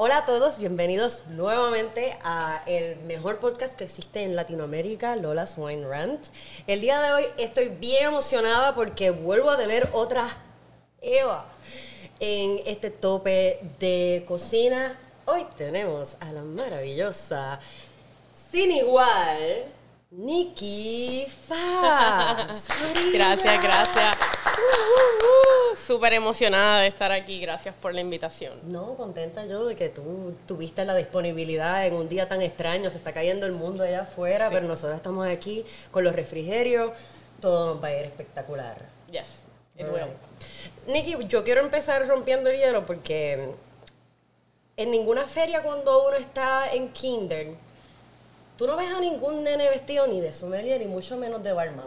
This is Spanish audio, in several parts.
Hola a todos, bienvenidos nuevamente a el mejor podcast que existe en Latinoamérica, Lola's Wine Rant. El día de hoy estoy bien emocionada porque vuelvo a tener otra Eva en este tope de cocina. Hoy tenemos a la maravillosa, sin igual, Nikki Faz. gracias, gracias. Uh, uh, uh. Súper emocionada de estar aquí. Gracias por la invitación. No, contenta yo de que tú tuviste la disponibilidad en un día tan extraño. Se está cayendo el mundo allá afuera, pero nosotros estamos aquí con los refrigerios. Todo nos va a ir espectacular. Yes, it will. Nikki, yo quiero empezar rompiendo el hielo porque en ninguna feria cuando uno está en kinder, tú no ves a ningún nene vestido ni de sommelier ni mucho menos de barman.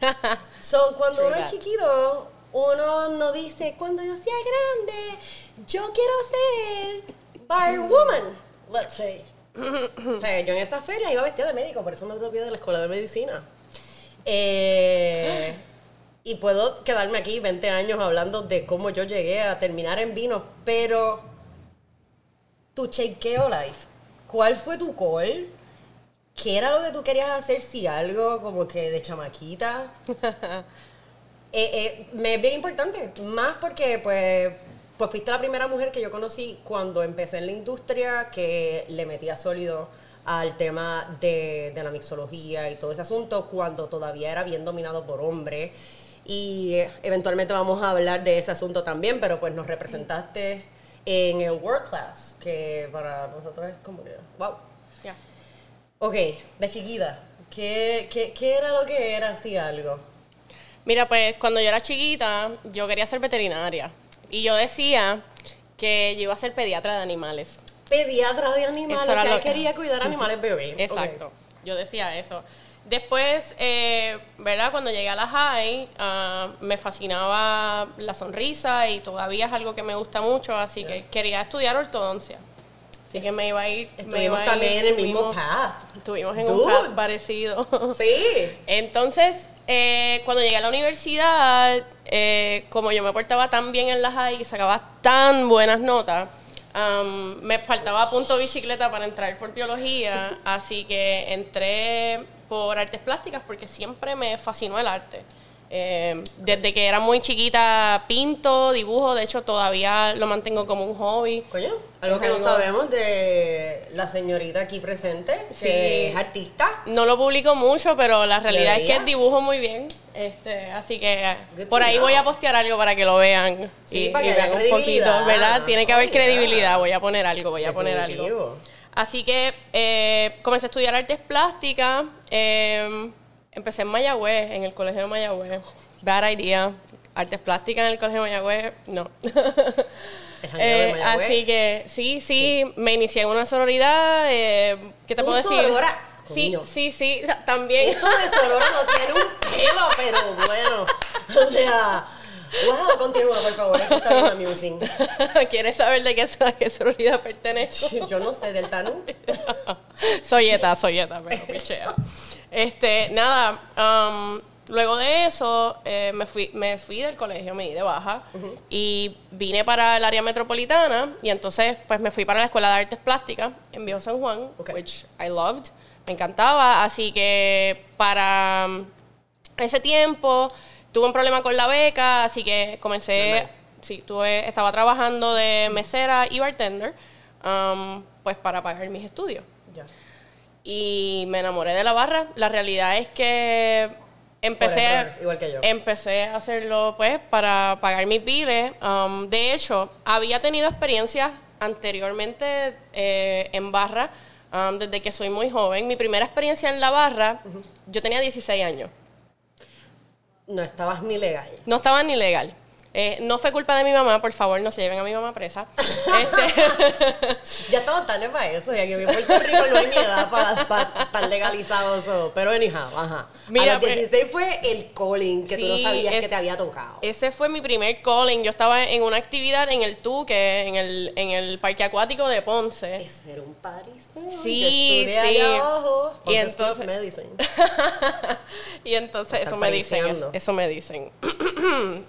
so, cuando uno es chiquito, uno no dice, cuando yo sea grande, yo quiero ser barwoman, let's say. o sea, yo en esta feria iba vestida de médico, por eso me dropeé de la escuela de medicina. Eh, y puedo quedarme aquí 20 años hablando de cómo yo llegué a terminar en vino, pero tu chequeo life, ¿cuál fue tu call? ¿Qué era lo que tú querías hacer si algo como que de chamaquita? Eh, eh, me es bien importante, más porque pues, pues fuiste la primera mujer que yo conocí cuando empecé en la industria que le metía sólido al tema de, de la mixología y todo ese asunto cuando todavía era bien dominado por hombres. Y eh, eventualmente vamos a hablar de ese asunto también, pero pues nos representaste en el World Class, que para nosotros es como que, wow. Ya. Ok, de chiquita, ¿qué, qué, qué era lo que era así algo? Mira, pues cuando yo era chiquita, yo quería ser veterinaria. Y yo decía que yo iba a ser pediatra de animales. Pediatra de animales, o sea, que- quería cuidar animales bebés. Exacto. Yo decía eso. Después, eh, ¿verdad? Cuando llegué a la high, ah, me fascinaba la sonrisa y todavía es algo que me gusta mucho, así que quería estudiar ortodoncia. Así que me iba a ir. me Estuvimos iba a ir- también en el mismo path. Estuvimos en Dude. un path parecido. Sí. Entonces, eh, cuando llegué a la universidad, eh, como yo me portaba tan bien en la high y sacaba tan buenas notas, am, me faltaba punto bicicleta para entrar por biología, así que entré por artes plásticas porque siempre me fascinó el arte. Eh, desde que era muy chiquita pinto, dibujo, de hecho todavía lo mantengo como un hobby. Coño, algo que no sabemos de la señorita aquí presente, que Sí. es artista. No lo publico mucho, pero la realidad es que dibujo muy bien. Este, así que Good por ahí know. voy a postear algo para que lo vean. Sí, y, para que vean un poquito, ¿verdad? Tiene que haber credibilidad. Voy a poner algo, voy a poner algo. Así que eh, comencé a estudiar artes plásticas. eh, empecé en Mayagüez, en el colegio de Mayagüez. Bad idea. Artes plásticas en el colegio de Mayagüez, no. De Eh, Mayagüez. así que sí, sí, me inicié en una sororidad. eh, ¿Qué te ¿Tú puedo decir? sorora? Sí, Coño. sí, sí, también. Esto de Sorora no tiene un pelo, pero bueno. O sea, wow, continúa, por favor. Esto está bien amusing. ¿Quieres saber de qué, a qué sororidad pertenezco? Yo no sé, del Tanú. soy eta, soy eta, pero pichea. Este, nada, um, luego de eso eh, me, fui, me fui del colegio, me di de baja y vine para el área metropolitana y entonces pues me fui para la Escuela de Artes Plásticas en Viejo San Juan, Ok. which I loved, me encantaba, así que para um, ese tiempo tuve un problema con la beca, así que comencé, sí, tuve, estaba trabajando de mesera y bartender, um, pues para pagar mis estudios. Y me enamoré de la barra. La realidad es que empecé, error, igual que yo. empecé a hacerlo pues para pagar mis biles. Um, de hecho, había tenido experiencias anteriormente eh, en barra um, desde que soy muy joven. Mi primera experiencia en la barra, yo tenía 16 años. No estabas ni legal. No estaba ni legal. Eh, no fue culpa de mi mamá, por favor, no se lleven a mi mamá presa. Este, Ya estamos tarde para eso, ya que en Puerto Rico no hay ni edad para, para estar legalizado eso. Pero anyhow, ajá. Mira, a los pues- 16 fue el calling que tú no sabías que te había tocado. Ese fue mi primer calling. Yo estaba en una actividad en el Tuque, en el, en el parque acuático de Ponce. Eso era un pariseo. Sí, Yo sí. allá abajo. Y entonces- Medicine. y entonces eso me dicen, eso, eso me dicen.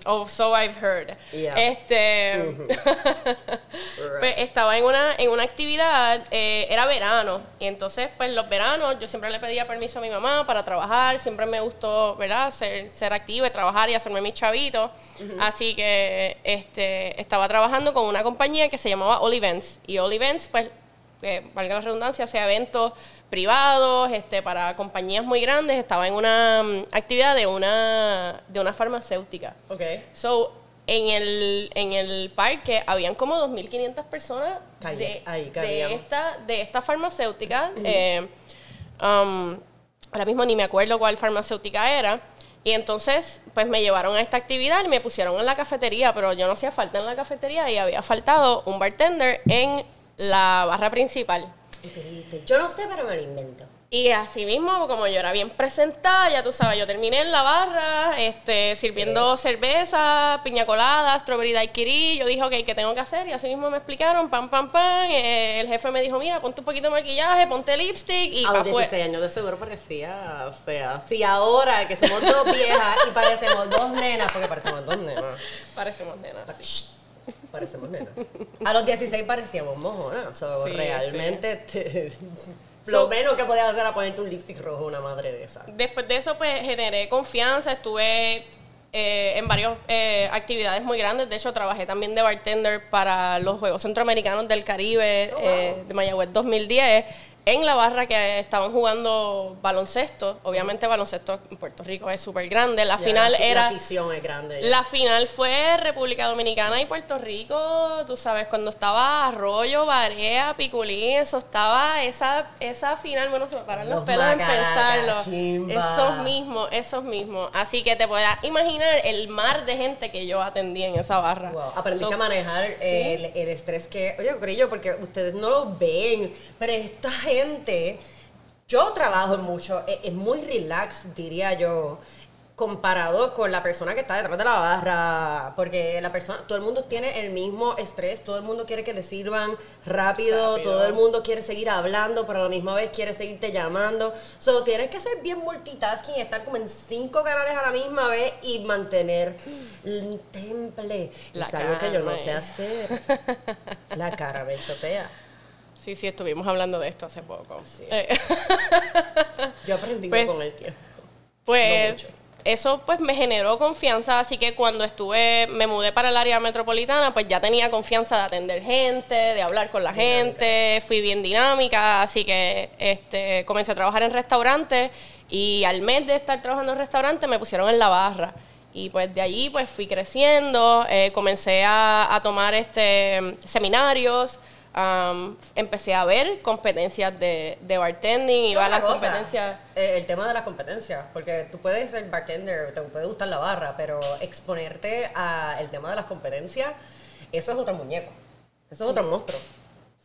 o so I've heard. Yeah. Este, pues estaba en una, en una actividad, eh, era verano, y entonces pues los veranos yo siempre le pedía permiso a mi mamá para trabajar, siempre me gustó, ¿verdad? Ser, ser activa y trabajar y hacerme mis chavitos, así que este, estaba trabajando con una compañía que se llamaba All Events, y All Events pues, eh, valga la redundancia, hacía eventos privados, este, para compañías muy grandes, estaba en una mm, actividad de una, de una farmacéutica. Ok. So, en el, en el parque habían como 2.500 personas Calle, de, ahí de, esta, de esta farmacéutica. eh, um, ahora mismo ni me acuerdo cuál farmacéutica era. Y entonces, pues me llevaron a esta actividad y me pusieron en la cafetería, pero yo no hacía falta en la cafetería y había faltado un bartender en la barra principal. Y te dijiste, yo no sé, pero me lo invento. Y así mismo, como yo era bien presentada, ya tú sabes, yo terminé en la barra, este, sirviendo cerveza, piña colada, strawberry daiquiri. Yo dije, ok, ¿qué tengo que hacer? Y así mismo me explicaron, pam, pam, pam. eh, el jefe me dijo, mira, ponte un poquito de maquillaje, ponte lipstick y a los fue- 16 años de seguro parecía, o sea, si ahora que somos dos viejas y parecemos dos nenas, porque parecemos dos nenas. Parecemos nenas. Shh, Parecemos nenas. A los 16 parecíamos mojonas. So, Sí, realmente, te- So- lo menos que podías hacer era ponerte un lipstick rojo, una madre de esa. Después de eso, pues generé confianza, estuve eh, en varias eh, actividades muy grandes. De hecho, trabajé también de bartender para los Juegos Centroamericanos del Caribe Oh, eh, wow. de Mayagüez 2010 en la barra que estaban jugando baloncesto. Obviamente, baloncesto en Puerto Rico es súper grande. La Ya, final la, era. La afición es grande. ya. La final fue República Dominicana y Puerto Rico, tú sabes, cuando estaba Arroyo, Barea, Piculín, eso estaba, esa, esa final, bueno, se me paran los, Los pelos en pensarlo. chimba. Esos mismos, esos mismos. Así que te puedas imaginar el mar de gente que yo atendí en esa barra. Wow, aprendiste So, a manejar el, el estrés que. Oye, Corillo, porque ustedes no lo ven, pero esta gente. Yo trabajo mucho, es, es muy relax, diría yo, comparado con la persona que está detrás de la barra. Porque la persona, todo el mundo tiene el mismo estrés, todo el mundo quiere que le sirvan rápido, Rápido. todo el mundo quiere seguir hablando, pero a la misma vez quiere seguirte llamando. So, tienes que ser bien multitasking, estar como en cinco canales a la misma vez y mantener el temple. La es algo que yo no sé hacer. La cara me chotea. Sí, sí, estuvimos hablando de esto hace poco. Sí. Eh, Yo he aprendido Pues, con el tiempo. Pues eso pues me generó confianza, así que cuando estuve, me mudé para el área metropolitana, pues ya tenía confianza de atender gente, de hablar con la gente, fui bien dinámica, así que este, comencé a trabajar en restaurantes y al mes de estar trabajando en restaurantes me pusieron en la barra. Y pues de allí pues fui creciendo, eh, comencé a, a tomar este, seminarios, am, empecé a ver competencias de, de bartending, iba a las competencias... eh, el tema de las competencias, porque tú puedes ser bartender, te puede gustar la barra, pero exponerte al tema de las competencias, eso es otro muñeco. Eso es otro monstruo.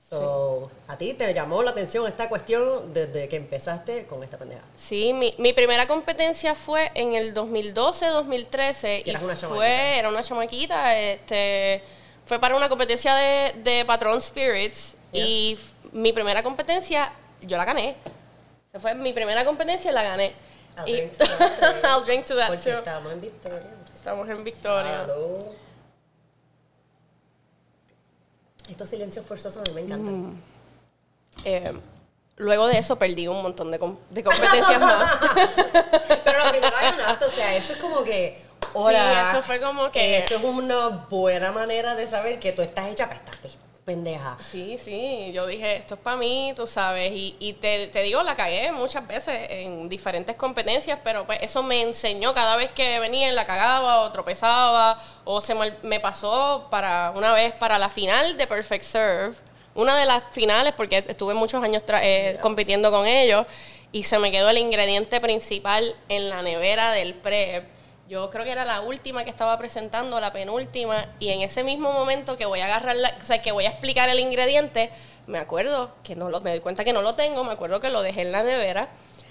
So, A ti te llamó la atención esta cuestión desde que empezaste con esta pendeja. Sí, mi, mi primera competencia fue en el 2012-2013 Y y eras una fue, chamaquita. era una chamaquita, este, fue para una competencia de, de Patron Spirits y mi primera competencia yo la gané. Esa fue mi primera competencia y la gané. I'll Y- drink to that. I'll drink to that Porque too. estamos en Victoria. Estamos en Victoria. Salud. Estos silencios forzosos a mí me encantan. Mm. Eh, luego de eso perdí un montón de, com- de competencias más. Pero la primera ganaste, o sea, eso es como que. Hola, eso fue como que- Esto es una buena manera de saber que tú estás hecha para esta pendeja. Sí, sí, yo dije, esto es para mí, tú sabes, y, y te, te digo, la cagué muchas veces en diferentes competencias, pero pues eso me enseñó cada vez que venía la cagaba o tropezaba, o se me, me pasó para una vez para la final de Perfect Serve, una de las finales, porque estuve muchos años tra- eh, compitiendo con ellos, y se me quedó el ingrediente principal en la nevera del prep. Yo creo que era la última que estaba presentando, la penúltima, y en ese mismo momento que voy a agarrar, la- o sea, que voy a explicar el ingrediente, me acuerdo que no lo, me doy cuenta que no lo tengo, me acuerdo que lo dejé en la nevera.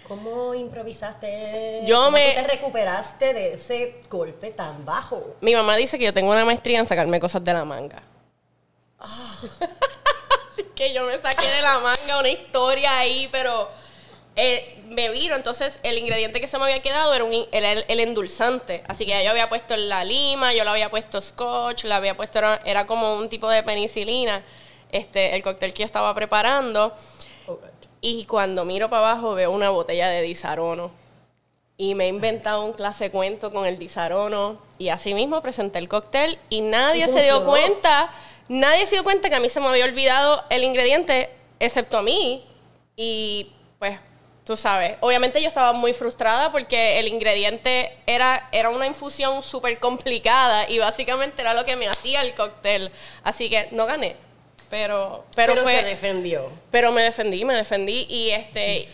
¿Cómo improvisaste? Yo ¿Cómo me- tú te recuperaste de ese golpe tan bajo? Mi mamá dice que yo tengo una maestría en sacarme cosas de la manga. Así que yo me saqué de la manga una historia ahí, pero eh, me viro, entonces el ingrediente que se me había quedado era, un, in- era el, el endulzante. Así que yo había puesto la lima, yo le había puesto scotch, le había puesto, era, era como un tipo de penicilina, este, el cóctel que yo estaba preparando. Oh. Y cuando miro para abajo veo una botella de disarono. Y me he inventado un clase de cuento con el disarono. Y así mismo presenté el cóctel y nadie ¿Y se dio cuenta. Nadie se dio cuenta que a mí se me había olvidado el ingrediente, excepto a mí. Y pues, tú sabes, obviamente yo estaba muy frustrada porque el ingrediente era, era una infusión súper complicada y básicamente era lo que me hacía el cóctel. Así que no gané. Pero, pero, Pero, fue, se defendió. pero me defendí, me defendí y este,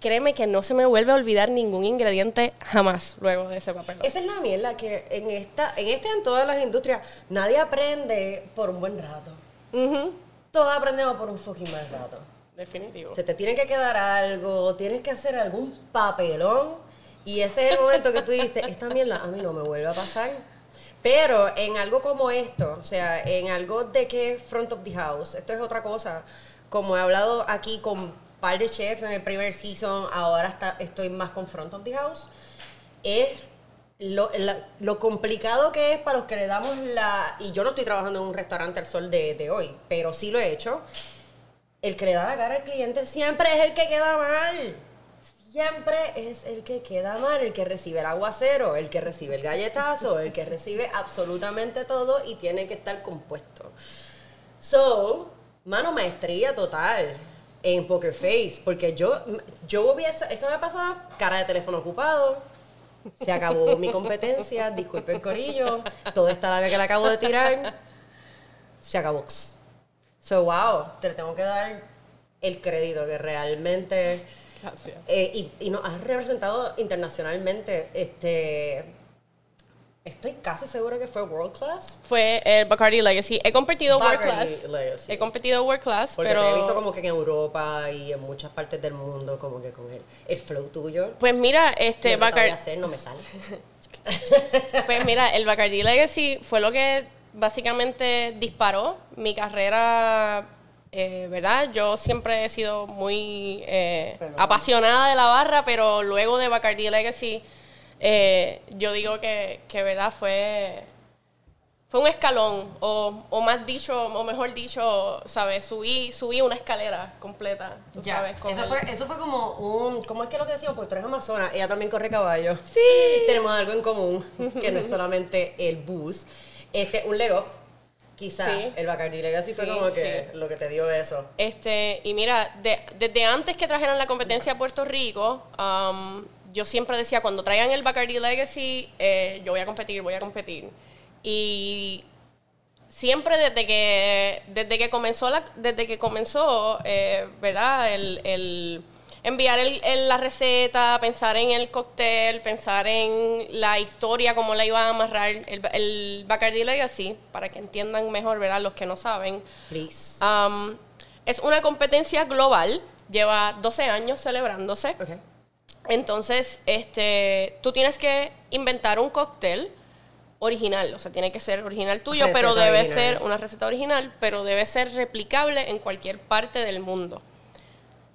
créeme que no se me vuelve a olvidar ningún ingrediente jamás luego de ese papel. Esa es la mierda que en esta, en este en todas las industrias, nadie aprende por un buen rato. Todos aprendemos por un fucking mal rato. Definitivo. Se te tiene que quedar algo, tienes que hacer algún papelón. Y ese es el momento que tú dices, esta mierda a mí no me vuelve a pasar. Pero en algo como esto, o sea, en algo de que front of the house, esto es otra cosa. Como he hablado aquí con un par de chefs en el primer season, ahora está, estoy más con front of the house, es lo, la- lo complicado que es para los que le damos la... Y yo no estoy trabajando en un restaurante al sol de, de hoy, pero sí lo he hecho el que le da la cara al cliente siempre es el que queda mal. Siempre es el que queda mal, el que recibe el aguacero, el que recibe el galletazo, el que recibe absolutamente todo y tiene que estar compuesto. So, mano, maestría total en Poker Face, porque yo, yo hubiese, esto me pasaba, cara de teléfono ocupado, se acabó mi competencia, disculpe el corillo, toda esta labia que le acabo de tirar, se acabó. So, wow, te tengo que dar el crédito que realmente... Gracias. eh, y, y nos has representado internacionalmente. Este, estoy casi segura que fue World Class. Fue el Bacardi Legacy. He competido World Class. Legacy. He competido World Class, Porque pero... te he visto como que en Europa y en muchas partes del mundo, como que con el, el flow tuyo. Pues mira, este Bacardi... hacer, no me sale. Pues mira, el Bacardi Legacy fue lo que básicamente disparó mi carrera, eh, ¿verdad? Yo siempre he sido muy eh, apasionada de la barra, pero luego de Bacardi Legacy, eh, yo digo que, que, ¿verdad? Fue, fue un escalón, o, o más dicho, o mejor dicho, ¿sabes? Subí, subí una escalera completa, tú Ya, sabes. eso, fue, eso fue como un. ¿Cómo es que lo que decíamos? Pues tú eres amazona, ella también corre caballo. Sí. Tenemos algo en común, que no es solamente el bus. Este, un leg up. Quizá Sí. el Bacardi Legacy fue Sí, como que sí. lo que te dio eso. Este, y mira, de- desde antes que trajeran la competencia a Puerto Rico, um, yo siempre decía, cuando traigan el Bacardi Legacy, eh, yo voy a competir, voy a competir. Y siempre desde que, desde que comenzó, la, desde que comenzó eh, ¿verdad? El, el enviar el- el- la receta, pensar en el cóctel, pensar en la historia, cómo la iba a amarrar el, el Bacardi Legacy, para que entiendan mejor, ¿verdad? Los que no saben. Please. Um, es una competencia global, lleva 12 años celebrándose. Entonces, este, tú tienes que inventar un cóctel original, o sea, tiene que ser original tuyo, Receta pero debe original. ser una receta original, pero debe ser replicable en cualquier parte del mundo.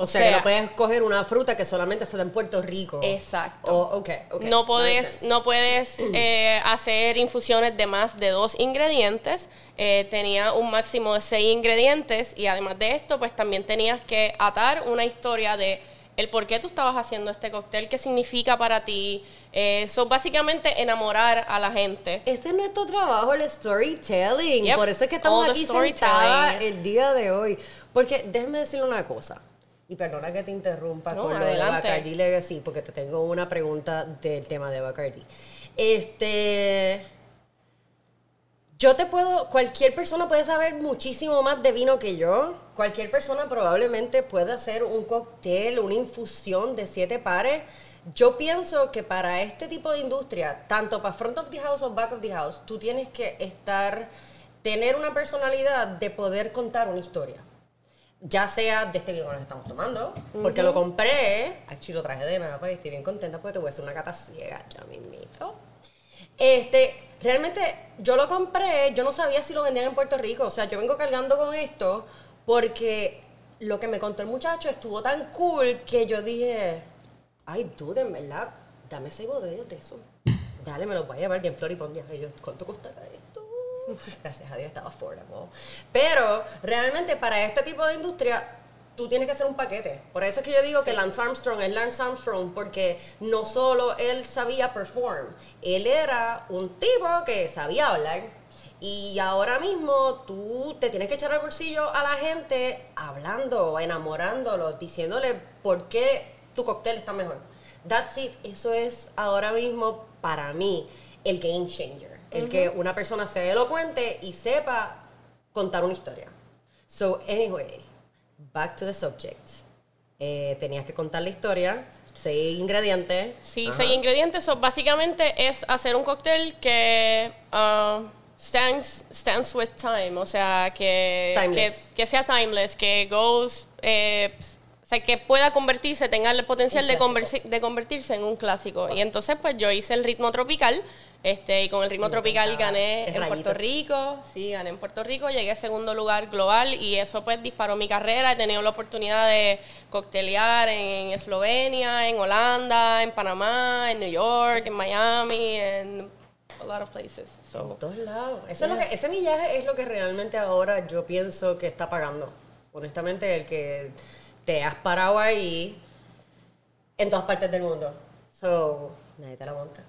O sea, sea- que no puedes coger una fruta que solamente se da en Puerto Rico. Exacto. Oh, ok, ok. no puedes, no puedes eh, hacer infusiones de más de dos ingredientes. Eh, tenía un máximo de seis ingredientes y además de esto, pues también tenías que atar una historia de el por qué tú estabas haciendo este cóctel, qué significa para ti. Eso básicamente enamorar a la gente. Este es nuestro trabajo, el storytelling. Yep. Por eso es que estamos All aquí sentadas el día de hoy. Porque déjame decirle una cosa. Y perdona que te interrumpa No, con lo de adelante. Bacardi Legacy, porque te tengo una pregunta del tema de Bacardi. Este. Yo te puedo, cualquier persona puede saber muchísimo más de vino que yo. Cualquier persona probablemente puede hacer un cóctel, una infusión de siete pares. Yo pienso que para este tipo de industria, tanto para front of the house o back of the house, tú tienes que estar, tener una personalidad de poder contar una historia. Ya sea de este vino que nos estamos tomando, porque lo compré, aquí lo traje de nada, pues estoy bien contenta porque te voy a hacer una cata ciega, ya mismito. Este, realmente yo lo compré, yo no sabía si lo vendían en Puerto Rico, o sea, yo vengo cargando con esto porque lo que me contó el muchacho estuvo tan cool que yo dije, ay, dude, en verdad, dame seis botellas de eso. Dale, me los voy a llevar bien floripondias. Y yo, ¿cuánto costará esto? Gracias a Dios estaba affordable. Pero realmente para este tipo de industria tú tienes que hacer un paquete. Por eso es que yo digo que Lance Armstrong es Lance Armstrong, porque no solo él sabía perform, él era un tipo que sabía hablar. Y ahora mismo tú te tienes que echar al bolsillo a la gente hablando, enamorándolo, diciéndole por qué tu cóctel está mejor. That's it. Eso es ahora mismo para mí el game changer. El que una persona sea elocuente y sepa contar una historia. So, anyway, back to the subject. Eh, tenías que contar la historia, seis ingredientes. Sí, seis ingredientes. So, básicamente es hacer un cóctel que uh, stands, stands with time, o sea, que, que, que sea timeless, que goes, eh, o sea, que pueda convertirse, tenga el potencial de, conversi- de convertirse en un clásico. Y entonces, pues yo hice el ritmo tropical. Este, y con el ritmo Sí, tropical gané en. Puerto Rico, sí, gané en Puerto Rico, llegué a segundo lugar global y eso pues disparó mi carrera. He tenido la oportunidad de coctelear en Eslovenia, en Holanda, en Panamá, en New York, en Miami, en a lot of places. So, En todos lados. Eso es lo que, ese millaje es lo que realmente ahora yo pienso que está pagando. Honestamente, el que te has parado ahí en todas partes del mundo. So, nadie te la monta.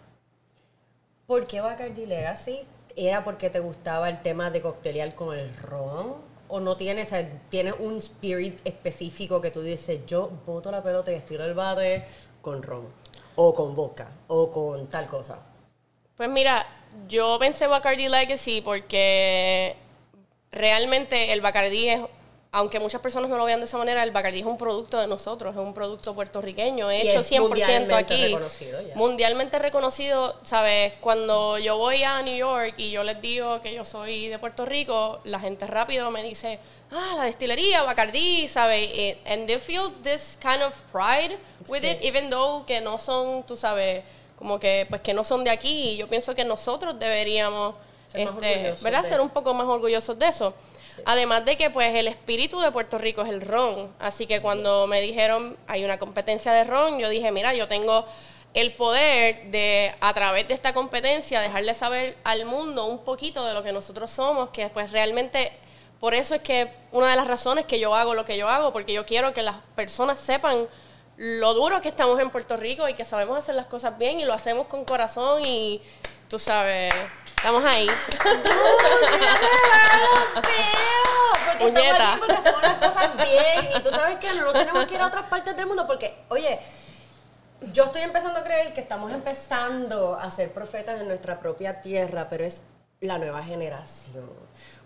¿Por qué Bacardi Legacy? ¿Era porque te gustaba el tema de coctelear con el ron? ¿O no tienes, o tienes un spirit específico que tú dices, yo boto la pelota y estiro el bate con ron? O con vodka, o con tal cosa. Pues mira, yo pensé Bacardi Legacy porque realmente el Bacardi es, aunque muchas personas no lo vean de esa manera, el Bacardi es un producto de nosotros, es un producto puertorriqueño, hecho es 100% mundialmente aquí. reconocido ya. Mundialmente reconocido, ¿sabes? Cuando yo voy a New York y yo les digo que yo soy de Puerto Rico, la gente rápido me dice, ah, la destilería, Bacardi, ¿sabes? And they feel this kind of pride with Sí. it, even though que no son, tú sabes, como que pues que no son de aquí. Y yo pienso que nosotros deberíamos, Ser este, ¿verdad? de- Ser un poco más orgullosos de eso. Además de que pues el espíritu de Puerto Rico es el ron. Así que cuando me dijeron hay una competencia de ron, yo dije, mira, yo tengo el poder de a través de esta competencia dejarle saber al mundo un poquito de lo que nosotros somos, que pues realmente por eso es que una de las razones que yo hago lo que yo hago, porque yo quiero que las personas sepan lo duro que estamos en Puerto Rico y que sabemos hacer las cosas bien y lo hacemos con corazón y tú sabes, estamos ahí. Porque Puñeta. estamos aquí porque hacemos las cosas bien. Y tú sabes que no tenemos que ir a otras partes del mundo porque, oye, yo estoy empezando a creer que estamos empezando a ser profetas en nuestra propia tierra, pero es la nueva generación.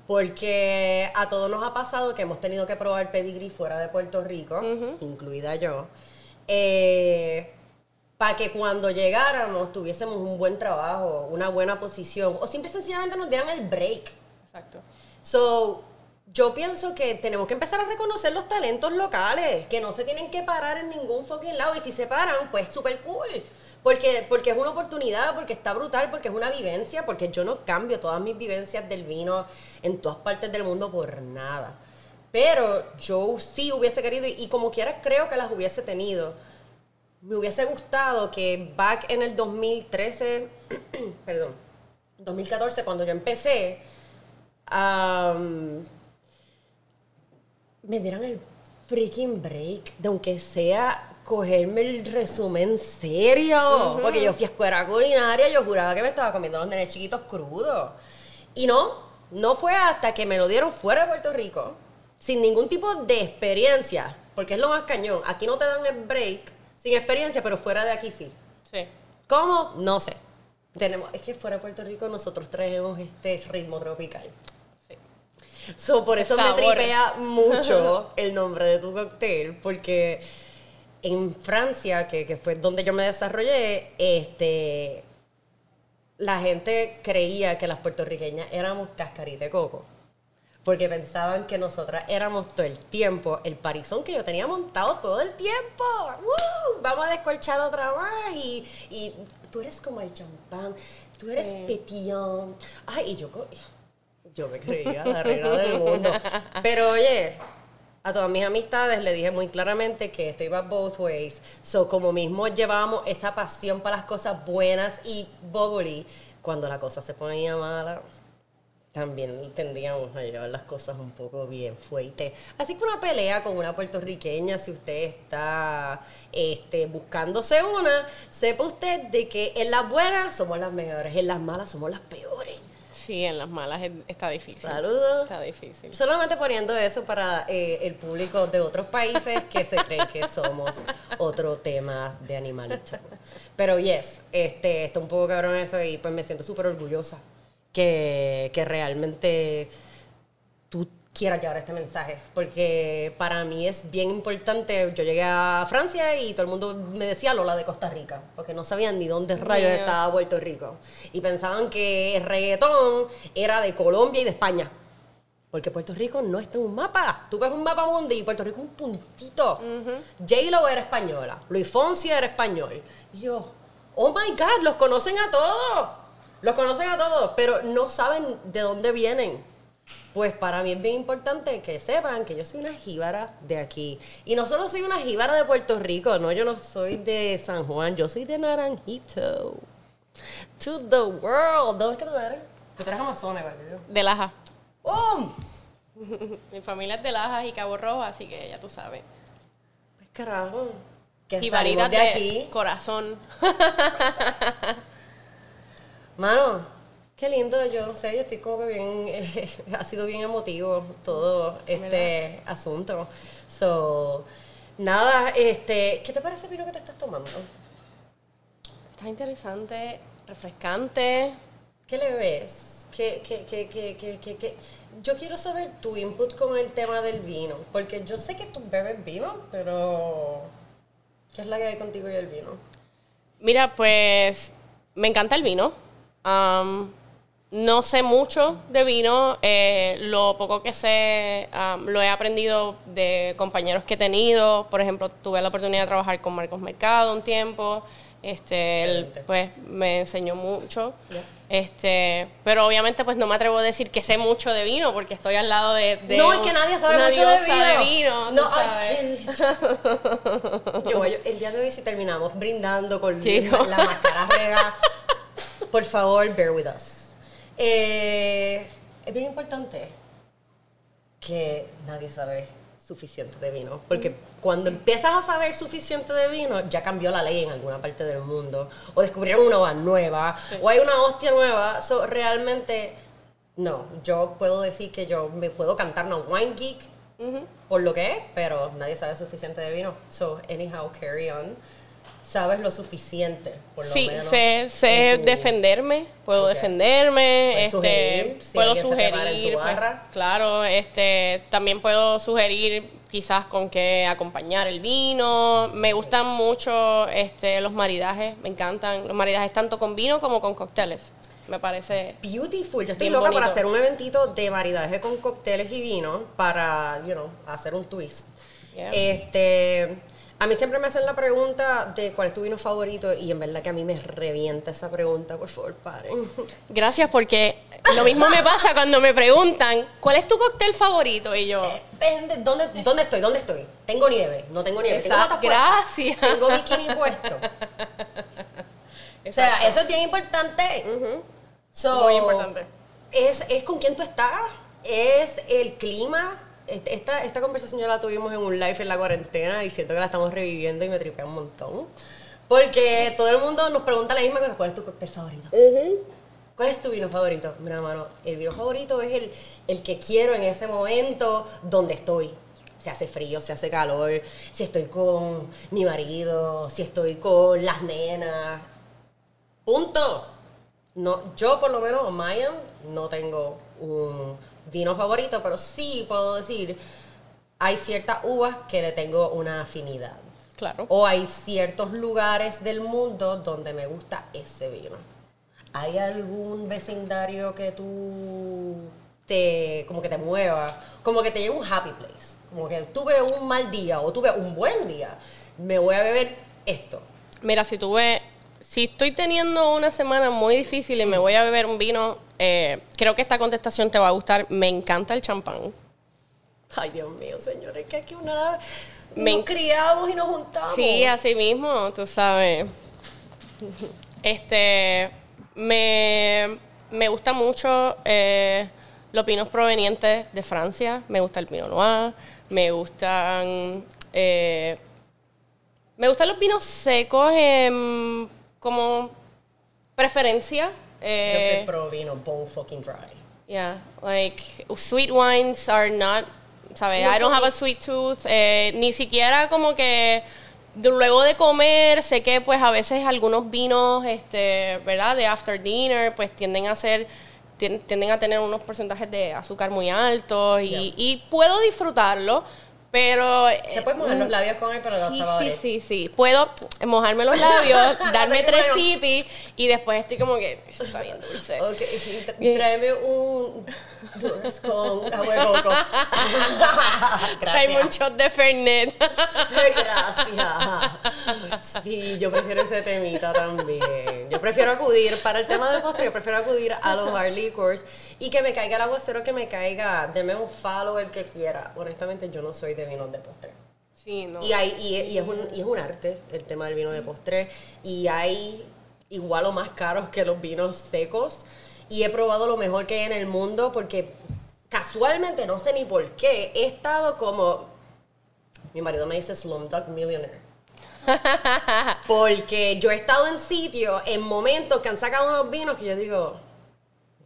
Porque a todos nos ha pasado que hemos tenido que probar pedigrí fuera de Puerto Rico, incluida yo, para que cuando llegáramos tuviésemos un buen trabajo, una buena posición, o simple y sencillamente nos dieran el break. Exacto. So, yo pienso que tenemos que empezar a reconocer los talentos locales, que no se tienen que parar en ningún fucking lado. Y si se paran, pues súper cool. Porque, porque es una oportunidad, porque está brutal, porque es una vivencia, porque yo no cambio todas mis vivencias del vino en todas partes del mundo por nada. Pero yo sí hubiese querido, y como quiera creo que las hubiese tenido. Me hubiese gustado que back en el 2013, perdón, 2014, cuando yo empecé, me dieran el freaking break de aunque sea cogerme el resumen serio. Porque yo fui a escuela culinaria, yo juraba que me estaba comiendo los nenes chiquitos crudos. Y no, no fue hasta que me lo dieron fuera de Puerto Rico, sin ningún tipo de experiencia, porque es lo más cañón. Aquí no te dan el break sin experiencia, pero fuera de aquí sí. Sí. ¿Cómo? No sé. Tenemos, es que fuera de Puerto Rico nosotros traemos este ritmo tropical. Sí. So, por eso me tripea mucho el nombre de tu cóctel, porque en Francia, que, que fue donde yo me desarrollé, este, la gente creía que las puertorriqueñas éramos cascarita de coco. Porque pensaban que nosotras éramos todo el tiempo el parizón que yo tenía montado todo el tiempo. ¡Woo! Vamos a descolchar otra más. Y, y tú eres como el champán, tú eres Sí. Ay, y yo, yo me creía la reina del mundo. Pero oye, a todas mis amistades le dije muy claramente que esto iba both ways. So, como mismo llevábamos esa pasión para las cosas buenas y bubbly, cuando la cosa se ponía mala, también tendríamos a llevar las cosas un poco bien fuerte. Así que una pelea con una puertorriqueña, si usted está este, buscándose una, sepa usted de que en las buenas somos las mejores, en las malas somos las peores. Sí, en las malas es- está difícil. Saludos. Está difícil. Solamente poniendo eso para eh, el público de otros países que se creen que somos otro tema de animalitos. Pero yes, este, está un poco cabrón eso y pues me siento súper orgullosa que, que realmente tú quieras llevar este mensaje. Porque para mí es bien importante. Yo llegué a Francia y todo el mundo me decía Lola de Costa Rica, porque no sabían ni dónde rayos estaba Puerto Rico. Y pensaban que el reggaetón era de Colombia y de España. Porque Puerto Rico no está en un mapa. Tú ves un mapa mundi y Puerto Rico es un puntito. J-Lo era española. Luis Fonsi era español. Y yo, oh my God, los conocen a todos. Los conocen a todos, pero no saben de dónde vienen. Pues para mí es bien importante que sepan que yo soy una jíbara de aquí. Y no solo soy una jíbara de Puerto Rico, no, yo no soy de San Juan, yo soy de Naranjito. To the world. ¿Dónde es que tú eres? Tú eres amazonas, ¿verdad? De Laja. ¡Um! Mi familia es de Lajas y Cabo Rojo, así que ya tú sabes. Pues carajo. Que Y salimos de de aquí. corazón. Mano, qué lindo, yo no sé, yo estoy como que bien, eh, ha sido bien emotivo todo este asunto. So, nada, este, ¿qué te parece el vino que te estás tomando? Está interesante, refrescante. ¿Qué le ves? ¿Qué, qué, qué, qué, qué, qué, qué? Yo quiero saber tu input con el tema del vino, porque yo sé que tú bebes vino, pero ¿qué es la que hay contigo y el vino? Mira, pues me encanta el vino. Am, no sé mucho de vino. eh, lo poco que sé am, lo he aprendido de compañeros que he tenido. Por ejemplo, tuve la oportunidad de trabajar con Marcos Mercado un tiempo. Este, él pues me enseñó mucho. Este, pero obviamente pues no me atrevo a decir que sé mucho de vino porque estoy al lado de, de no, es que nadie sabe mucho de vino. de vino, no, ay, qué- yo, yo- el día de hoy si terminamos brindando con Chico. la máscara rega, por favor, bear with us. Eh, es bien importante que nadie sabe suficiente de vino, porque cuando empiezas a saber suficiente de vino, ya cambió la ley en alguna parte del mundo, o descubrieron una uva nueva, Sí. o hay una hostia nueva, so, realmente, no, yo puedo decir que yo me puedo cantar una wine geek, por lo que es, pero nadie sabe suficiente de vino, so, anyhow, carry on, sabes lo suficiente, por lo Sí, menos. sé, sé en tu- defenderme, puedo defenderme, este, sugerir, si puedo sugerir, pues, claro, este, también puedo sugerir quizás con qué acompañar el vino. Me gustan mucho este, los maridajes, me encantan los maridajes tanto con vino como con cócteles. Me parece Beautiful. Yo estoy loca para hacer un eventito de maridaje con cócteles y vino para, you know, hacer un twist. Yeah. Este, a mí siempre me hacen la pregunta de cuál es tu vino favorito y en verdad que a mí me revienta esa pregunta, por favor, paren. Gracias porque lo mismo me pasa cuando me preguntan, ¿cuál es tu cóctel favorito? Y yo, Depende, ¿dónde, ¿Dónde estoy? ¿Dónde estoy? Tengo nieve, no tengo nieve. Exacto, gracias. Tengo bikini puesto. O sea, eso es bien importante. So, Muy importante. Es, es con quién tú estás, es el clima. Este- Esta, esta conversación ya la tuvimos en un live en la cuarentena y siento que la estamos reviviendo y me tripea un montón. Porque todo el mundo nos pregunta la misma cosa, ¿cuál es tu cóctel favorito? ¿Cuál es tu vino favorito? Mira, hermano, el vino favorito es el, el que quiero en ese momento donde estoy. Si hace frío, si hace calor, si estoy con mi marido, si estoy con las nenas. Punto. No, yo por lo menos, Mayan, no tengo un vino favorito, pero sí puedo decir, hay ciertas uvas que le tengo una afinidad. claro. O hay ciertos lugares del mundo donde me gusta ese vino. ¿Hay algún vecindario que tú te, como que te mueva, como que te lleve un happy place? Como que tuve un mal día o tuve un buen día, me voy a beber esto. Mira, si tuve, si estoy teniendo una semana muy difícil y me voy a beber un vino, eh, creo que esta contestación te va a gustar. Me encanta el champán. Ay, Dios mío, señores, que aquí una Me nos criamos y nos juntamos. Sí, así mismo, tú sabes. Este, me, me gusta mucho eh, los vinos provenientes de Francia. Me gusta el Pinot Noir. Me gustan, eh, me gustan los vinos secos como preferencia. Eh, pro vino, bone fucking dry. Yeah, like sweet wines are not, ¿sabes? No I don't have a sweet tooth. eh, ni siquiera como que de- luego de comer, sé que pues a veces algunos vinos, este, ¿verdad? De after dinner, pues tienden a ser, tien- tienden a tener unos porcentajes de azúcar muy altos y, Yeah. y puedo disfrutarlo, pero... Te puedes mojar los labios con él, pero Sí, sabor. sí, sí, sí. Puedo mojarme los labios, darme tres sipis y después estoy como que "Eso está bien dulce. Ok, y tráeme un Durs con agua de coco. Trae un shot de Fernet. Gracias. Sí, yo prefiero ese temita también. Yo prefiero acudir, para el tema del postre, yo prefiero acudir a los hard liquors y que me caiga el aguacero, que me caiga, deme un follow el que quiera. Honestamente, yo no soy de vinos de postre. Sí, no. Y, hay, y, y es un, y es un arte el tema del vino de postre. Y hay igual o más caros que los vinos secos. Y he probado lo mejor que hay en el mundo porque casualmente, no sé ni por qué, he estado como... Mi marido me dice Slumdog Millionaire. Porque yo he estado en sitios, en momentos que han sacado unos vinos que yo digo,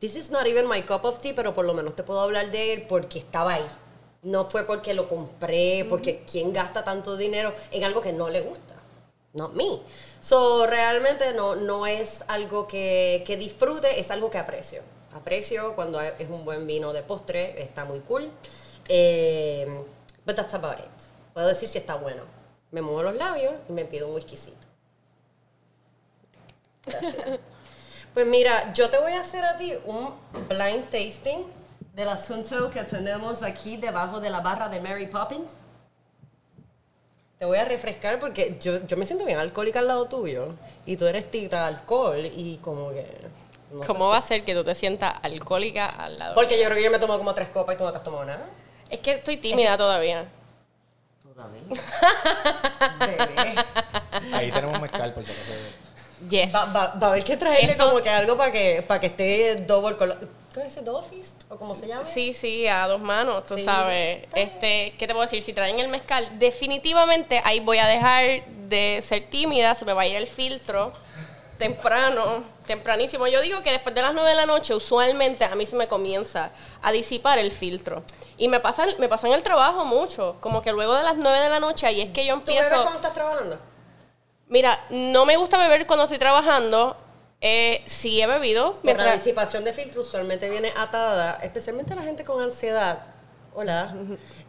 this is not even my cup of tea, pero por lo menos te puedo hablar de él porque estaba ahí. No fue porque lo compré, porque quién gasta tanto dinero en algo que no le gusta. Not me. So, realmente no, no es algo que, que disfrute, es algo que aprecio. Aprecio cuando es un buen vino de postre, está muy cool. Eh, but that's about it. Puedo decir si está bueno. Me muevo los labios y me pido un whiskycito. Gracias. Pues mira, yo te voy a hacer a ti un blind tasting del asunto que tenemos aquí debajo de la barra de Mary Poppins. Te voy a refrescar porque yo, yo me siento bien alcohólica al lado tuyo y tú eres tita alcohol y como que... no sé ¿Cómo si- va a ser que tú te sientas alcohólica al lado? Porque yo creo que yo me tomo como tres copas y tú no te has tomado nada. Es que estoy tímida todavía. Todavía. Bebé. Ahí tenemos mezcal, por si acaso. Yes. Va, va, va a haber que traerle Eso- como que algo para que, para que esté double con... ¿Cómo se dice? ¿Double fist? ¿O cómo se llama? Sí, sí, a dos manos, tú Sí. sabes. Este, ¿qué te puedo decir? Si traen el mezcal, definitivamente ahí voy a dejar de ser tímida, se me va a ir el filtro temprano, tempranísimo. Yo digo que después de las 9 de la noche, usualmente a mí se me comienza a disipar el filtro. Y me pasa, me pasa en el trabajo mucho, como que luego de las 9 de la noche, ahí es que yo ¿Tú bebes empiezo... cuando estás trabajando? Mira, no me gusta beber cuando estoy trabajando. Eh, sí he bebido. La Mientras, disipación de filtro usualmente viene atada, especialmente la gente con ansiedad. Hola.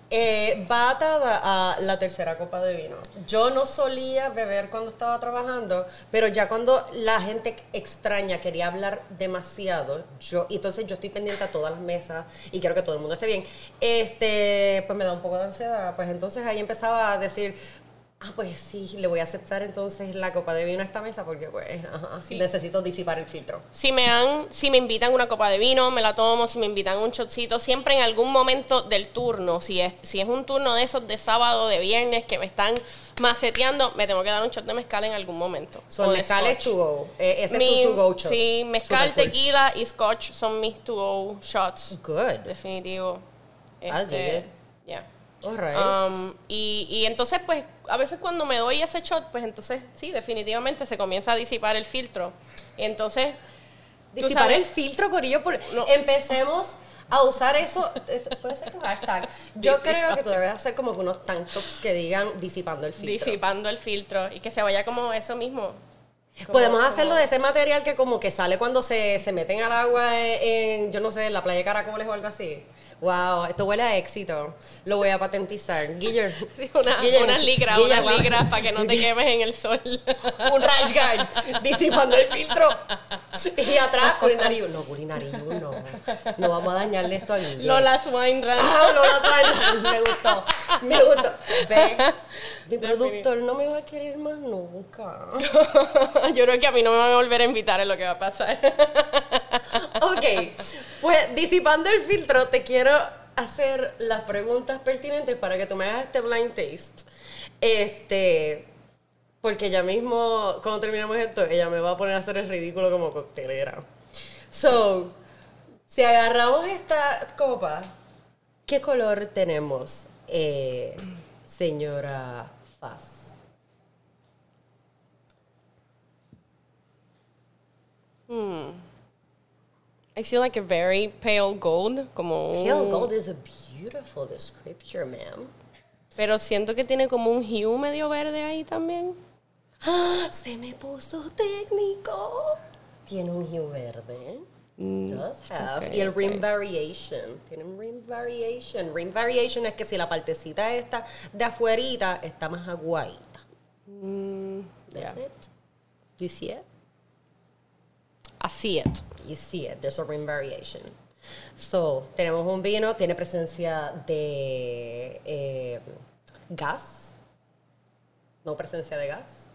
Eh, va atada a la tercera copa de vino. Yo no solía beber cuando estaba trabajando, pero ya cuando la gente extraña quería hablar demasiado, yo, y entonces yo estoy pendiente a todas las mesas y quiero que todo el mundo esté bien, este, pues me da un poco de ansiedad. Pues entonces ahí empezaba a decir, ah, pues sí, le voy a aceptar entonces la copa de vino a esta mesa porque pues ajá, necesito disipar el filtro. si me han, si me invitan una copa de vino, me la tomo. Si me invitan un shotcito, siempre en algún momento del turno. Si es, si es un turno de esos de sábado, de viernes, que me están maceteando, me tengo que dar un shot de mezcal en algún momento. So, el es to go. Eh, ese Mi- es tu to go shot. Sí, mezcal, Super cool. tequila y scotch son mis to go shots. Good. Definitivo. Este, right. Um, y, y entonces, pues, a veces cuando me doy ese shot, pues entonces, sí, definitivamente se comienza a disipar el filtro. Y entonces, Disipar sabes- el filtro, Corillo. Por... No. Empecemos a usar eso. es- puede ser tu hashtag. Yo Disipa. creo que tú debes hacer como que unos tank tops que digan disipando el filtro. disipando el filtro y que se vaya como eso mismo. Como- Podemos como- hacerlo de ese material que como que sale cuando se, se meten al agua en, yo no sé, en la playa de Caracoles o algo así. Wow, esto huele a éxito. Lo voy a patentizar. Guiller. Sí, una, Guiller, unas licras, Guiller, unas wow. licras para que no te quemes en el sol. un rash guard disipando el filtro. Y atrás, culinario. No, culinario, no. No vamos a dañarle esto Run. Ah, Lola Swan, me gustó. Me gustó. Ve, mi productor no me va a querer más nunca. Yo creo que a mí no me van a volver a invitar en lo que va a pasar. Ok, pues disipando el filtro, te quiero hacer las preguntas pertinentes para que tú me hagas este blind taste. Este, porque ya mismo, cuando terminemos esto, ella me va a poner a hacer el ridículo como coctelera. So, si agarramos esta copa, ¿qué color tenemos, eh, señora Faz? I feel like a very pale gold, como un... Pale gold is a beautiful description, ma'am. Pero siento que tiene como un hue medio verde ahí también. ¡Ah! Se me puso técnico. Tiene un hue verde. Does have. y el ok. rim variation. Tiene un rim variation. Rim variation es que si la partecita esta de afuerita está más aguadita. That's yeah. it. You see it? I see it. You see it. There's a rim variation. So, tenemos un vino, tiene presencia de eh, gas. No presencia de gas.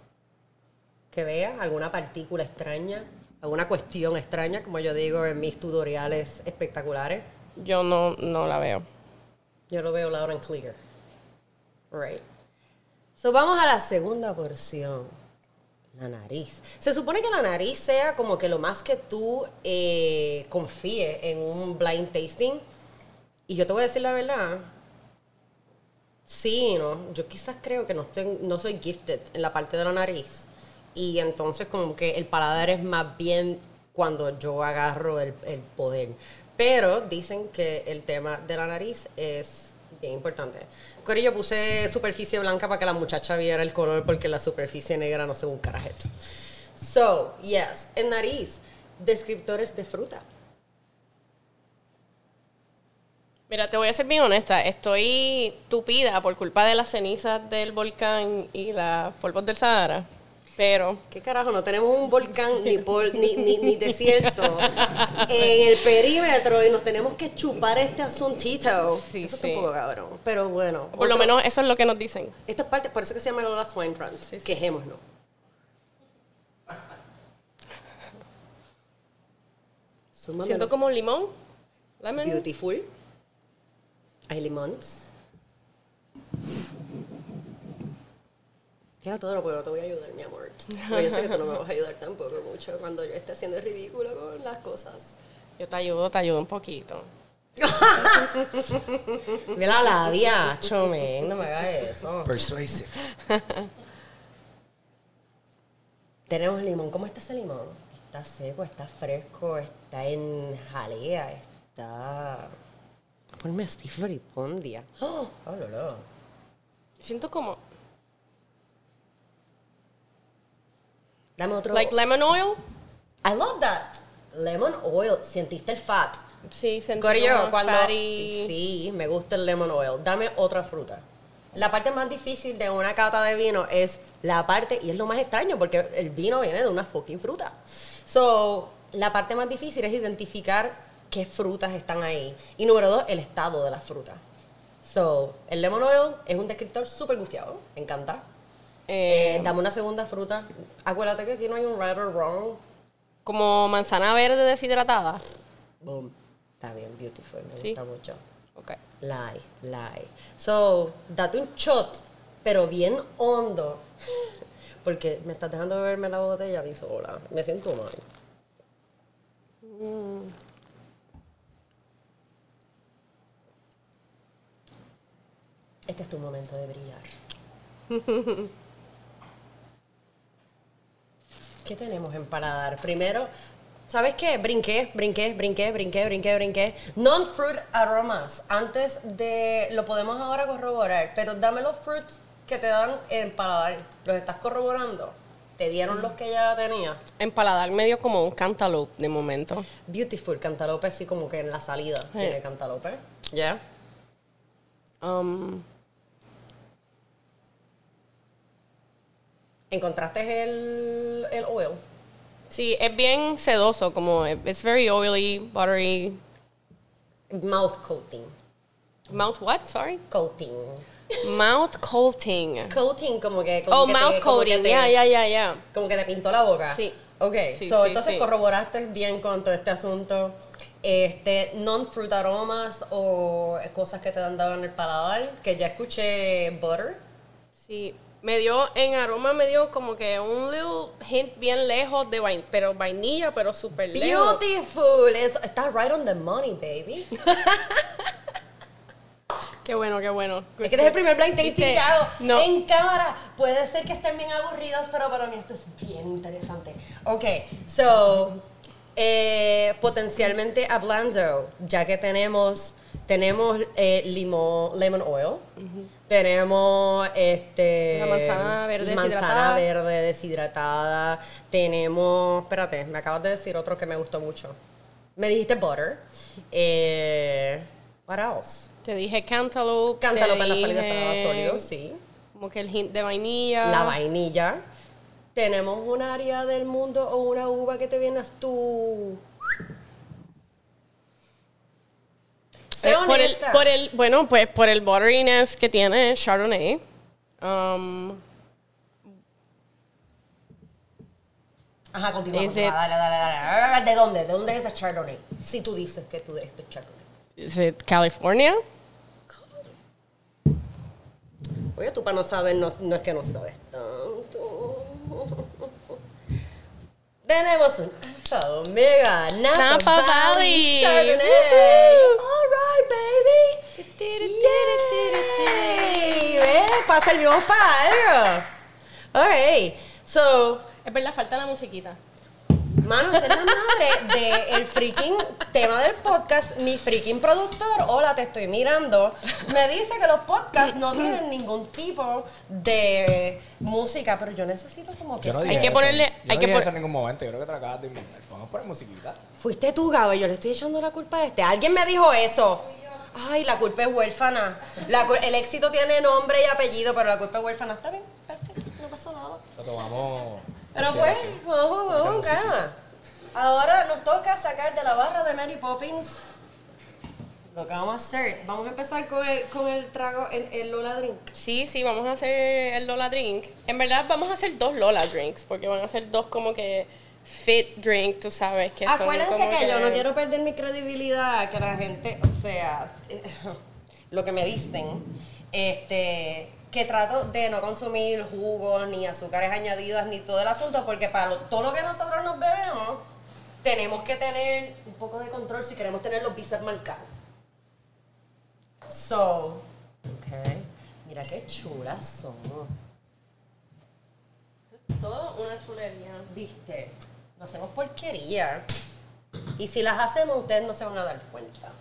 Que vea alguna partícula extraña, alguna cuestión extraña, como yo digo en mis tutoriales espectaculares. Yo no, no la veo. Yo lo veo loud and clear. Right. So vamos a la segunda porción. La nariz. Se supone que la nariz sea como que lo más que tú eh, confíes en un blind tasting. Y yo te voy a decir la verdad. Sí, no. Yo quizás creo que no, estoy- no soy gifted en la parte de la nariz. Y entonces como que el paladar es más bien cuando yo agarro el, el poder. Pero dicen que el tema de la nariz es bien importante. Corillo, puse superficie blanca para que la muchacha viera el color porque la superficie negra no sé un carajete. So, yes, en nariz, descriptores de fruta. Mira, te voy a ser bien honesta. Estoy tupida por culpa de las cenizas del volcán y las polvos del Sahara. Pero ¿Qué carajo? No tenemos un volcán ni, pol- ni, ni, ni desierto en el perímetro y nos tenemos que chupar este asuntito. Sí, Eso sí. está un poco cabrón. Pero bueno. por lo menos eso es lo que nos dicen. Esto es parte, por eso que se llama Lola Swine Front. Sí, sí. Quejémonos. Siento como un limón. Lemon. Beautiful. Hay limones. Tira todo, pero no te voy a ayudar, mi amor. Porque yo sé que tú no me vas a ayudar tampoco mucho cuando yo esté haciendo el ridículo con las cosas. Yo te ayudo, te ayudo un poquito. Ve la labia, chomen, no me hagas eso. Persuasive. Tenemos limón. ¿Cómo está ese limón? Está seco, está fresco, está en jalea, está... Ponme así floripondia. ¡Oh! oh lo, lo. Siento como... Dame otro... Like lemon oil. I love that. Lemon oil. Sentiste el fat. Sí, sentí Corillo, cuando... fatty. Sí, me gusta el lemon oil. Dame otra fruta. La parte más difícil de una cata de vino es la parte, y es lo más extraño, porque el vino viene de una fucking fruta. So, la parte más difícil es identificar qué frutas están ahí. Y número dos, el estado de la fruta. So, el lemon oil es un descriptor súper gufiado. Me encanta. Eh, Eh, dame una segunda fruta. Acuérdate que aquí no hay un right or wrong. como manzana verde deshidratada. Boom. Está bien, beautiful. Me Sí. gusta mucho. Ok. Lie, lie. So, date un shot, pero bien hondo. Porque me estás dejando beberme la botella a mí sola. Me siento mal. Este es tu momento de brillar. ¿Qué tenemos en paladar? Primero, ¿sabes qué? Brinqué, brinqué, brinqué, brinqué, brinqué, brinqué. Non-fruit aromas. Antes de. Lo podemos ahora corroborar, pero dame los fruits que te dan en paladar. ¿Los estás corroborando? ¿Te dieron los que ya tenía? En paladar medio como un cantaloupe de momento. Beautiful, cantalope, así como que en la salida tiene cantalope. ¿Ya? Um, ¿Encontraste el, el oil? sí, es bien sedoso, como it's very oily, buttery. Mouth coating. Mouth what? Sorry. Coating. Mouth coating. Coating, como que. Como Oh, que mouth coating. Yeah, yeah, yeah, yeah. Como que te pintó la boca. Sí. Ok, Sí, so, sí, entonces sí. corroboraste bien con todo este asunto. Este, non-fruit aromas o cosas que te han dado en el paladar, que ya escuché butter. Sí, me dio, en aroma me dio como que un little hint bien lejos de vainilla, pero vainilla, pero súper lejos. Beautiful. Es- Está right on the money, baby. Qué bueno, qué bueno. Es que es el primer blind tasting Viste, que hago no. en cámara. Puede ser que estén bien aburridos, pero para mí esto es bien interesante. Ok, so, eh, potencialmente hablando, ya que tenemos, tenemos eh, limo- lemon oil, tenemos este, La manzana verde manzana deshidratada. verde deshidratada, tenemos, espérate, me acabas de decir otro que me gustó mucho. Me dijiste butter. Eh, what else? Te dije cantaloupe. Cantaloupe en la salida estaba sólido, sí. Como que el hint de vainilla. La vainilla. Tenemos un área del mundo o una uva que te vienes tú. Eh, por, el, por el, bueno, pues por el butteriness que tiene Chardonnay. Um, Ajá, continúa. It- Dale, dale, dale. ¿De dónde? ¿De dónde es esa Chardonnay? Si tú dices que tú esto es Chardonnay. is it California? Oye, tú para no saber, no, no es que no sabes tanto. Tenemos un Alfa Omega Napa, Napa Valley, Valley. Chardonnay. Woo. All right, baby. Yay. Ve, Para servimos para algo. Ok, so, Es verdad, falta la musiquita. mano, esa es la madre del freaking tema del podcast. Mi freaking productor, hola, te estoy mirando, me dice que los podcasts no tienen ningún tipo de música, pero yo necesito como que Yo no dije Hay que eso. ponerle- Yo hay no que dije pon- eso en ningún momento. Yo creo que te lo acabas de inventar. Vamos a poner musiquita. Fuiste tú, Gabo, yo le estoy echando la culpa a este. Alguien me dijo eso. Ay, la culpa es huérfana. La el éxito tiene nombre y apellido, pero la culpa es huérfana. Está bien, perfecto, no pasa nada. Lo tomamos. Pero pues, así. vamos, vamos, Ahorita vamos, calma. Ahora nos toca sacar de la barra de Mary Poppins lo que vamos a hacer. Vamos a empezar con el, con el trago, el, el Lola Drink. Sí, sí, vamos a hacer el Lola Drink. En verdad vamos a hacer dos Lola Drinks, porque van a ser dos como que fit drink, tú sabes, que son Acuérdense como que, yo no quiero perder mi credibilidad, que la gente, o sea, lo que me dicen, este, que trato de no consumir jugos, ni azúcares añadidas, ni todo el asunto, porque para lo- todo lo que nosotros nos bebemos, tenemos que tener un poco de control si queremos tener los bíceps marcados. So, ok, mira qué chulas somos. Todo una chulería. Viste, no hacemos porquería. Y si las hacemos, ustedes no se van a dar cuenta.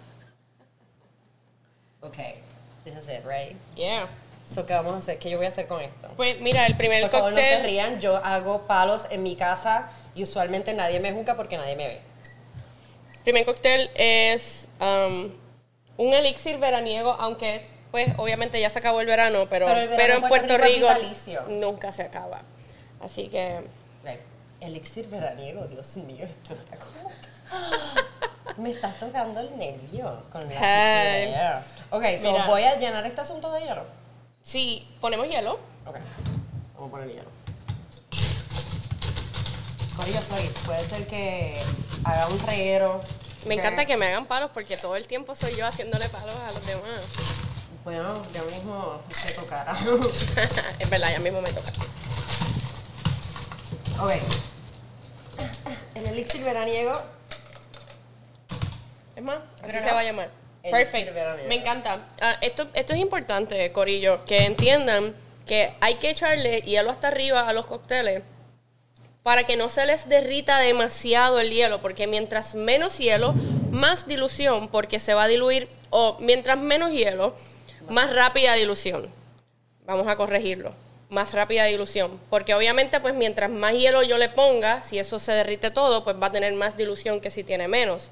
Ok, this is it, right? Yeah. So, ¿qué vamos a hacer? ¿Qué yo voy a hacer con esto? Pues mira, el primer Por favor, no se cóctel. rían. Yo hago palos en mi casa y usualmente nadie me juzga porque nadie me ve. primer cóctel es um, un elixir veraniego, aunque pues obviamente ya se acabó el verano, pero, Pero el verano pero en Puerto Puerto Rico Rico nunca se acaba. Así que Right. Elixir veraniego, Dios mío, esto está como... Me estás tocando el nervio con la Hey. frigidaire. Ok, so Mira. voy a llenar este asunto de hielo. sí, ponemos hielo. Ok, vamos a poner hielo. Corillo, sorry, puede ser que haga un reguero. Me encanta que me hagan palos porque todo el tiempo soy yo haciéndole palos a los demás. Bueno, ya mismo se tocará. es verdad, ya mismo me toca. Ok. El elixir veraniego. Es más, así Pero se no. va a llamar. El Perfect. veraniego. Me encanta. Ah, esto, esto es importante, Corillo, que entiendan que hay que echarle hielo hasta arriba a los cócteles para que no se les derrita demasiado el hielo, porque mientras menos hielo, más dilución, porque se va a diluir, o mientras menos hielo, más rápida dilución. Vamos a corregirlo. Más rápida dilución. Porque obviamente, pues mientras más hielo yo le ponga, si eso se derrite todo, pues va a tener más dilución que si tiene menos.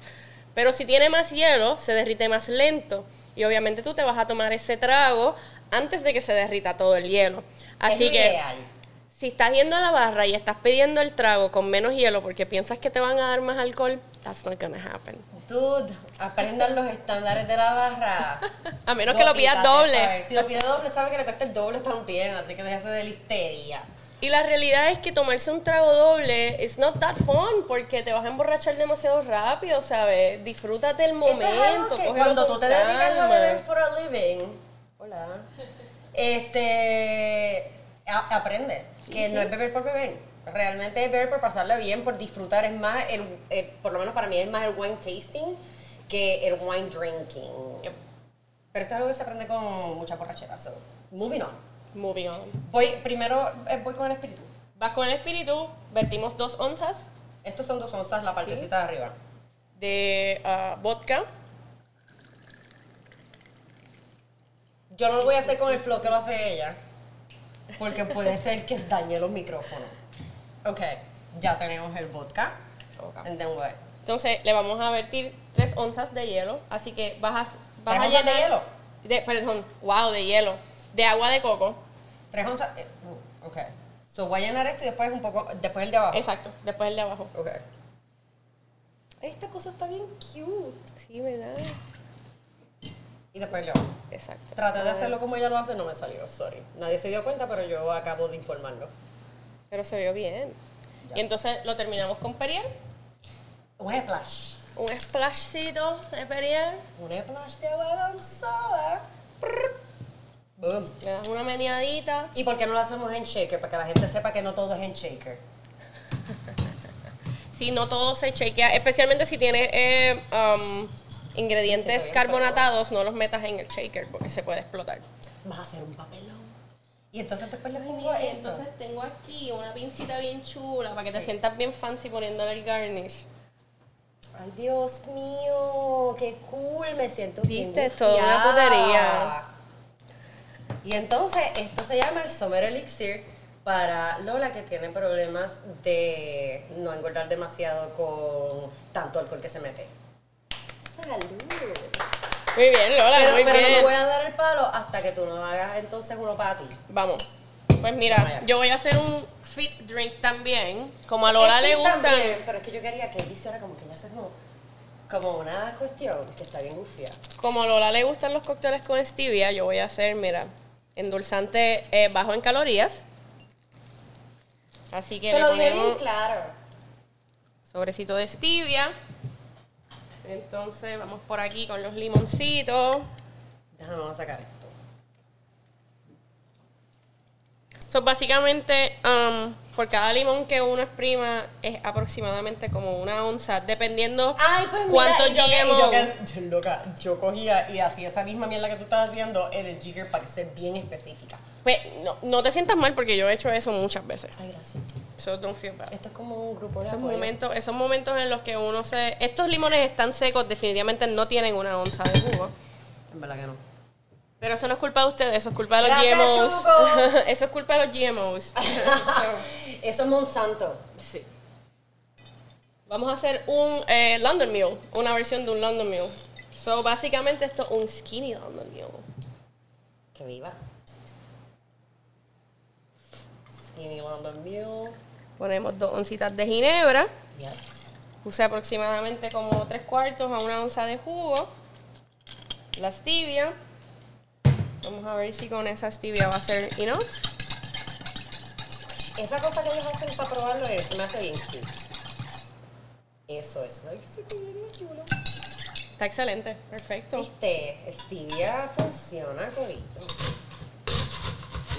Pero si tiene más hielo, se derrite más lento. Y obviamente tú te vas a tomar ese trago antes de que se derrita todo el hielo. Así es que ideal. Si estás yendo a la barra y estás pidiendo el trago con menos hielo porque piensas que te van a dar más alcohol, that's not gonna happen. Dude, aprendan los estándares de la barra. A menos que lo pidas doble. Si lo pide doble, sabe que le cuesta el doble también, así que déjese de listería. Y la realidad es que tomarse un trago doble it's not that fun porque te vas a emborrachar demasiado rápido, ¿sabes? Disfrútate el Esto es algo momento. que cuando tú te dedicas a beber for a living, hola, este, a- aprende que no es beber por beber. Realmente es beber por pasarla bien, por disfrutar. Es más, el, el- por lo menos para mí, es más el wine tasting que el wine drinking. Yep. Pero esto es algo que se aprende con mucha borrachera. So, moving on. Moving on. Voy, primero eh, voy con el espíritu. Vas con el espíritu, vertimos dos onzas Estos son dos onzas, la partecita de arriba. de ah, vodka. Yo no lo voy a hacer con el flow que lo hace ella, porque puede ser que dañe los micrófonos. Ok, ya tenemos el vodka. Ok. And then what? Entonces le vamos a vertir tres onzas de hielo, así que vas a, vas ¿Tres a onzas de llenar- hielo? de- perdón, wow, de hielo. De agua de coco. Tres onzas. eh, uh, ok. So voy a llenar esto y después un poco. Después el de abajo. Exacto, después el de abajo. Ok. Esta cosa está bien cute. Sí, ¿verdad? Y de abajo. Exacto. Traté de hacerlo como ella lo hace, no me salió, sorry. Nadie se dio cuenta, pero yo acabo de informarlo. Pero se vio bien. Ya. Y entonces lo terminamos con Perrier. Un splash. Un splashcito de Perrier. Un splash de. Prr. Boom. Le das una meneadita. ¿Y por qué no lo hacemos en shaker? Para que la gente sepa que no todo es en shaker. Si no todo se shakea, especialmente si tienes eh, um, Sí, ingredientes carbonatados, no los metas en el shaker porque se puede explotar. Vas a hacer un papelón. Y entonces después le pongo esto. entonces tengo aquí una pincita bien chula para que te sientas bien fancy poniéndole el garnish. Ay, Dios mío, qué cool, me siento bien Viste, es toda una putería. Y entonces, esto se llama el Summer Elixir para Lola que tiene problemas de no engordar demasiado con tanto alcohol que se mete. ¡Salud! Muy bien, Lola, Pero, muy pero bien. no voy a dar el palo hasta que tú no hagas entonces uno para ti. Vamos. Pues mira, yo voy a hacer un fit drink también. Como a Lola le gusta. pero es que yo quería que él hiciera como que ella hace como, como una cuestión que está bien gufia. Como a Lola le gustan los cócteles con stevia, yo voy a hacer, mira, endulzante eh, bajo en calorías. Así que Se le lo dije bien ponemos claro. sobrecito de stevia. Entonces vamos por aquí con los limoncitos. Déjame vamos a sacar esto. So, básicamente, um, por cada limón que uno exprima es aproximadamente como una onza, dependiendo Ay, pues mira, cuánto y yo, que- y GMO. yo, que- yo, loca, yo cogía y hacía esa misma mierda que tú estás haciendo en el jigger para ser bien específica. Pues, no, no te sientas mal porque yo he hecho eso muchas veces. Ay, gracias. So don't feel bad. Esto es como un grupo de Esos apoyo. momentos, esos momentos en los que uno se... Estos limones están secos, definitivamente no tienen una onza de jugo. En verdad que no. Pero eso no es culpa de ustedes, eso es culpa de los Gracias, GMOs. Chuco. eso es culpa de los GMOs. So, Eso es Monsanto. sí. Vamos a hacer un eh, London Mule, una versión de un London Mule. So, básicamente esto es un skinny London Mule. Que viva. Skinny London Mule. Ponemos dos oncitas de ginebra. Yes. Puse aproximadamente como tres cuartos a una onza de jugo. La stevia. Vamos a ver si con esa stevia va a ser enough. Esa cosa que ellos hacen para probarlo es, me hace bien cute. Eso es. Ay, que se chulo. Está excelente, perfecto. Viste, Stevia funciona, corillo.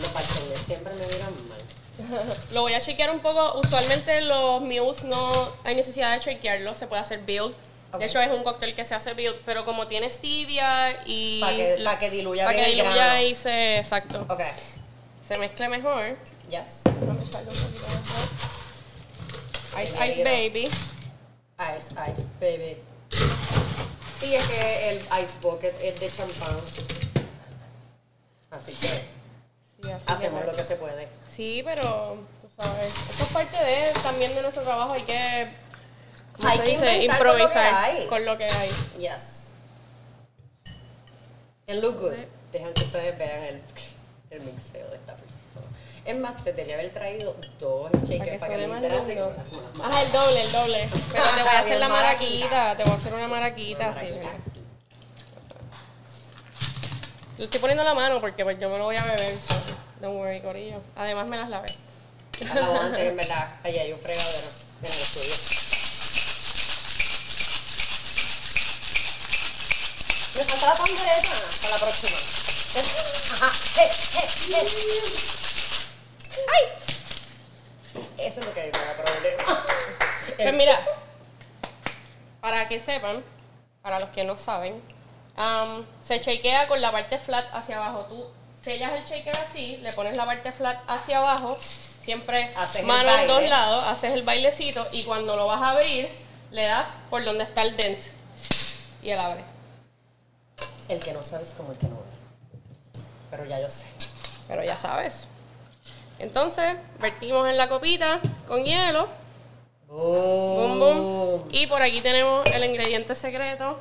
Los bartenders siempre me miran mal. Lo voy a chequear un poco. Usualmente los mules no hay necesidad de chequearlo, se puede hacer build. Ok. De hecho, es un cóctel que se hace build, pero como tiene stevia y. Pa' que- pa' que diluya pa' bien que diluya grano. y se. Exacto. Ok. Se mezcle mejor. Yes. Vamos a un poquito mejor. Ice, ice baby. Ice, ice, baby. Sí, es que el ice bucket es de champán. Así que hacemos lo que se puede. Sí, pero tú sabes, esto es parte de también de nuestro trabajo, hay que, ¿cómo Hay se que dice? inventar con lo que Improvisar hay. con lo que hay. Yes. And look good. Dejan que ustedes vean el, el mixeo de esta persona. Es más, te tenía haber traído dos Para que para que me hicieras con las- manos. Ajá, el doble, el doble. Pero te voy a hacer Bien la maraquita. maraquita, te voy a hacer una maraquita, Una maraquita, sí. Le estoy poniendo la mano porque pues yo me lo voy a beber, so don't worry, corillo. Además me las lavé. Acabo antes, en verdad. Allá hay un fregadero en el estudio. Me falta la pandereta para la próxima. Ajá. ¡Ay! Eso es lo que me da problema. Pues mira, para que sepan, para los que no saben, se shakea con la parte flat hacia abajo. Tú sellas el shaker así, le pones la parte flat hacia abajo, siempre Haces mano en dos lados, haces el bailecito y cuando lo vas a abrir, le das por donde está el dent y él abre. El que no sabe es como el que no ve. Pero ya yo sé. Pero ya sabes. Entonces, vertimos en la copita con hielo. Boom, boom. Y por aquí tenemos el ingrediente secreto.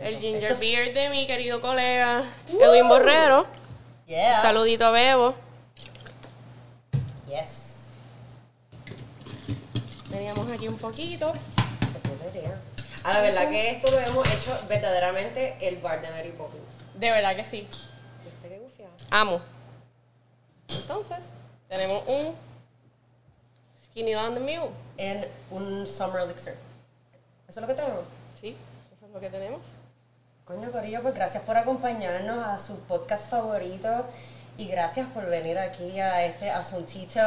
El ginger beer de mi querido colega Edwin Borrero. Yeah. Saludito a Bebo. Yes. Teníamos aquí un poquito. A la verdad que esto lo hemos hecho verdaderamente el bar de Mary Poppins. De verdad que sí. ¿Viste qué gufiado? Amo. Entonces, tenemos un Skinny on the Mule. En un Summer Elixir. ¿Eso es lo que tenemos? Sí, eso es lo que tenemos. Coño, Corillo, pues gracias por acompañarnos a su podcast favorito y gracias por venir aquí a este asuntito.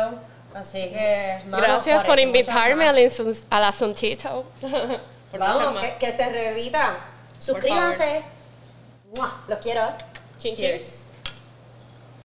Así que, mano, Gracias por invitarme al, al asuntito. Vamos, que, que se repita. Suscríbanse. Los quiero. Chin, chin. Cheers.